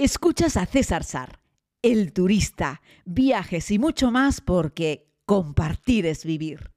Escuchas a César Sar, el turista, viajes y mucho más porque compartir es vivir.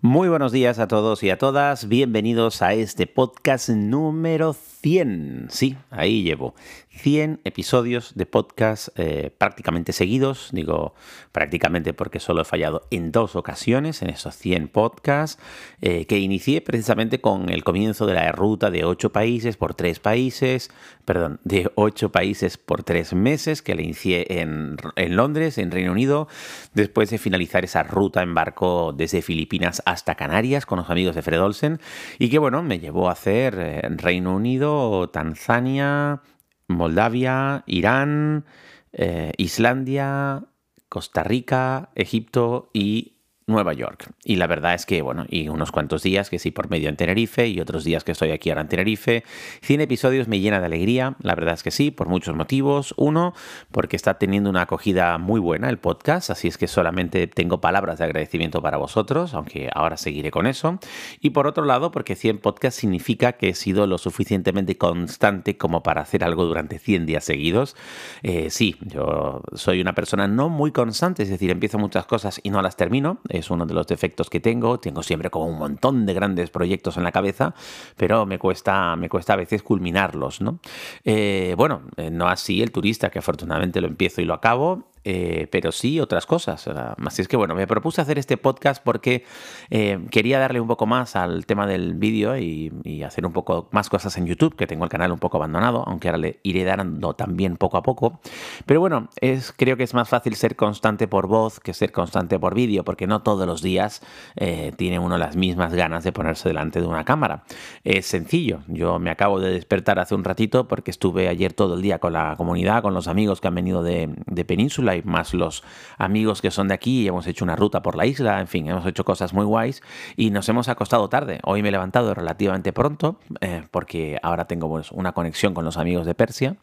Muy buenos días a todos y a todas. Bienvenidos a este podcast número 100. Sí, ahí llevo. 100 episodios de podcast eh, prácticamente seguidos. Digo prácticamente porque solo he fallado en dos ocasiones en esos 100 podcasts eh, que inicié precisamente con el comienzo de la ruta de 8 países por 3 países. Perdón, de 8 países por 3 meses que le inicié en, en Londres, en Reino Unido. Después de finalizar esa ruta en barco desde Filipinas hasta Canarias con los amigos de Fred Olsen y que bueno, me llevó a hacer eh, Reino Unido, Tanzania, Moldavia, Irán, eh, Islandia, Costa Rica, Egipto y Nueva York. Y la verdad es que, bueno, y unos cuantos días que sí por medio en Tenerife y otros días que estoy aquí ahora en Tenerife. 100 episodios me llena de alegría, la verdad es que sí, por muchos motivos. Uno, porque está teniendo una acogida muy buena el podcast, así es que solamente tengo palabras de agradecimiento para vosotros, aunque ahora seguiré con eso. Y por otro lado, porque 100 podcasts significa que he sido lo suficientemente constante como para hacer algo durante 100 días seguidos. Eh, sí, yo soy una persona no muy constante, es decir, empiezo muchas cosas y no las termino es uno de los defectos que tengo. Tengo siempre como un montón de grandes proyectos en la cabeza, pero me cuesta, me cuesta a veces culminarlos, ¿no? Eh, bueno, eh, no así el turista, que afortunadamente lo empiezo y lo acabo. Eh, pero sí otras cosas. Así es que bueno, me propuse hacer este podcast porque eh, quería darle un poco más al tema del vídeo y, hacer un poco más cosas en YouTube, que tengo el canal un poco abandonado, aunque ahora le iré dando también poco a poco. Pero bueno, es, creo que es más fácil ser constante por voz que ser constante por vídeo, porque no todos los días eh, tiene uno las mismas ganas de ponerse delante de una cámara. Es sencillo, yo me acabo de despertar hace un ratito porque estuve ayer todo el día con la comunidad, con los amigos que han venido de, de Península más los amigos que son de aquí y hemos hecho una ruta por la isla, en fin, hemos hecho cosas muy guays y nos hemos acostado tarde. Hoy me he levantado relativamente pronto eh, porque ahora tengo pues, una conexión con los amigos de Persia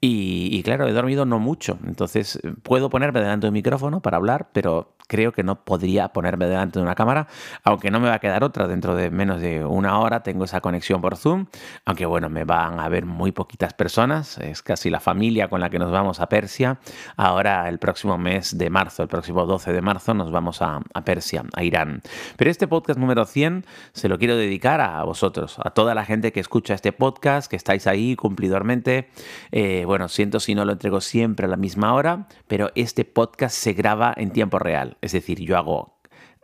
y, y, claro, he dormido no mucho, entonces puedo ponerme delante de un micrófono para hablar, pero creo que no podría ponerme delante de una cámara, aunque no me va a quedar otra dentro de menos de una hora. Tengo esa conexión por Zoom, aunque bueno, me van a ver muy poquitas personas, es casi la familia con la que nos vamos a Persia. Ahora el próximo mes de marzo, el próximo 12 de marzo, nos vamos a, Persia, a Irán. Pero este podcast número 100 se lo quiero dedicar a vosotros, a toda la gente que escucha este podcast, que estáis ahí cumplidormente. Eh, bueno, siento si no lo entrego siempre a la misma hora, pero este podcast se graba en tiempo real. Es decir, yo hago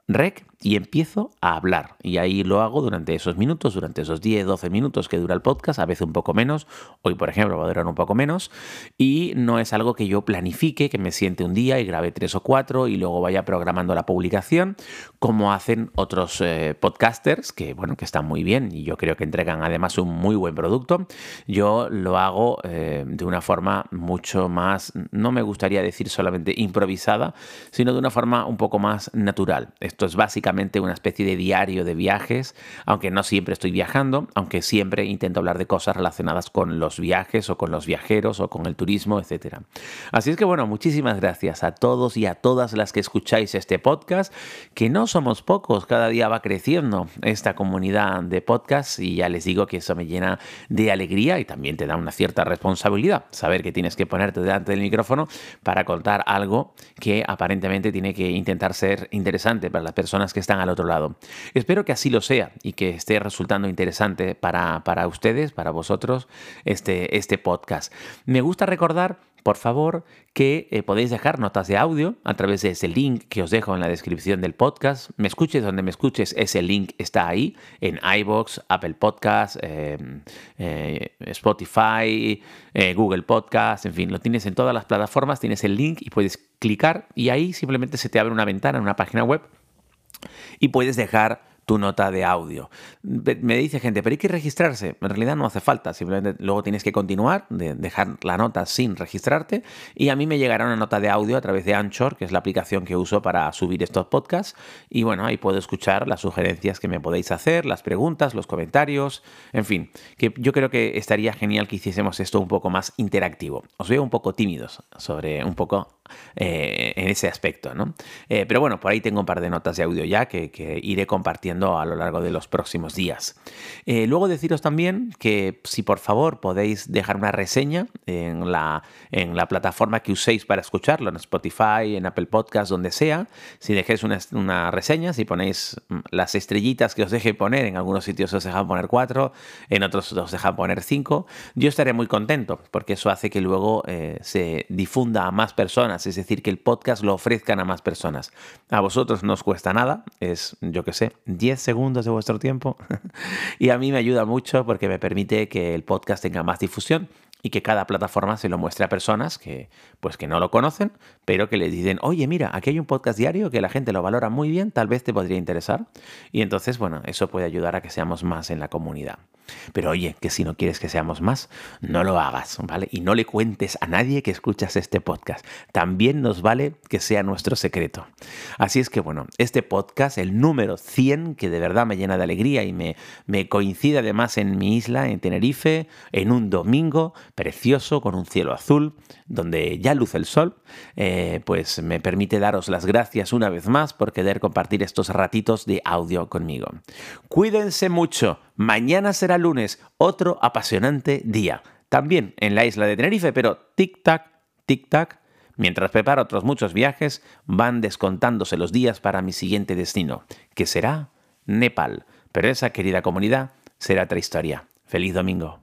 rec y empiezo a hablar. Y ahí lo hago durante esos minutos, durante esos 10, 12 minutos que dura el podcast, a veces un poco menos. Hoy, por ejemplo, va a durar un poco menos. Y no es algo que yo planifique, que me siente un día y grabe tres o cuatro y luego vaya programando la publicación, como hacen otros eh, podcasters, que bueno, que están muy bien y yo creo que entregan además un muy buen producto. Yo lo hago eh, de una forma mucho más, no me gustaría decir solamente improvisada, sino de una forma un poco más natural. Esto es básicamente una especie de diario de viajes, aunque no siempre estoy viajando, aunque siempre intento hablar de cosas relacionadas con los viajes o con los viajeros o con el turismo, etc. Así es que bueno, muchísimas gracias a todos y a todas las que escucháis este podcast, que no somos pocos, cada día va creciendo esta comunidad de podcasts y ya les digo que eso me llena de alegría y también te da una cierta responsabilidad, saber que tienes que ponerte delante del micrófono para contar algo que aparentemente tiene que intentar ser interesante para las personas que están al otro lado. Espero que así lo sea y que esté resultando interesante para, para ustedes, para vosotros, este, este podcast. Me gusta recordar por favor, que eh, podéis dejar notas de audio a través de ese link que os dejo en la descripción del podcast. Me escuches donde me escuches, ese link está ahí, en iBox, Apple Podcast, em, eh, Spotify, eh, Google Podcast, en fin, lo tienes en todas las plataformas, tienes el link y puedes clicar y ahí simplemente se te abre una ventana en una página web y puedes dejar tu nota de audio. Me dice gente, pero hay que registrarse. En realidad no hace falta, simplemente luego tienes que continuar, de dejar la nota sin registrarte y a mí me llegará una nota de audio a través de Anchor, que es la aplicación que uso para subir estos podcasts y bueno, ahí puedo escuchar las sugerencias que me podéis hacer, las preguntas, los comentarios, en fin, que yo creo que estaría genial que hiciésemos esto un poco más interactivo. Os veo un poco tímidos sobre un poco eh, en ese aspecto, ¿no? Eh, pero bueno, por ahí tengo un par de notas de audio ya que, iré compartiendo a lo largo de los próximos días. Eh, luego deciros también que si por favor podéis dejar una reseña en la, en la plataforma que uséis para escucharlo, en Spotify, en Apple Podcast, donde sea, si dejéis una, una reseña, si ponéis mm, las estrellitas que os deje poner, en algunos sitios os dejan poner cuatro, en otros os dejan poner cinco, yo estaré muy contento porque eso hace que luego se difunda a más personas, es decir, que el podcast lo ofrezcan a más personas. A vosotros no os cuesta nada, es, yo que sé, 10 segundos de vuestro tiempo. y a mí me ayuda mucho porque me permite que el podcast tenga más difusión y que cada plataforma se lo muestre a personas que pues que no lo conocen, pero que le dicen, "Oye, mira, aquí hay un podcast diario que la gente lo valora muy bien, tal vez te podría interesar." Y entonces, bueno, eso puede ayudar a que seamos más en la comunidad. Pero oye, que si no quieres que seamos más, no lo hagas, ¿vale? Y no le cuentes a nadie que escuchas este podcast. También nos vale que sea nuestro secreto. Así es que bueno, este podcast, el número 100, que de verdad me llena de alegría y me, me coincide además en mi isla, en Tenerife, en un domingo precioso, con un cielo azul, donde ya luce el sol, eh, pues me permite daros las gracias una vez más por querer compartir estos ratitos de audio conmigo. Cuídense mucho. Mañana será lunes, otro apasionante día. También en la isla de Tenerife, pero tic-tac, tic-tac. Mientras preparo otros muchos viajes, van descontándose los días para mi siguiente destino, que será Nepal. Pero esa querida comunidad será otra historia. Feliz domingo.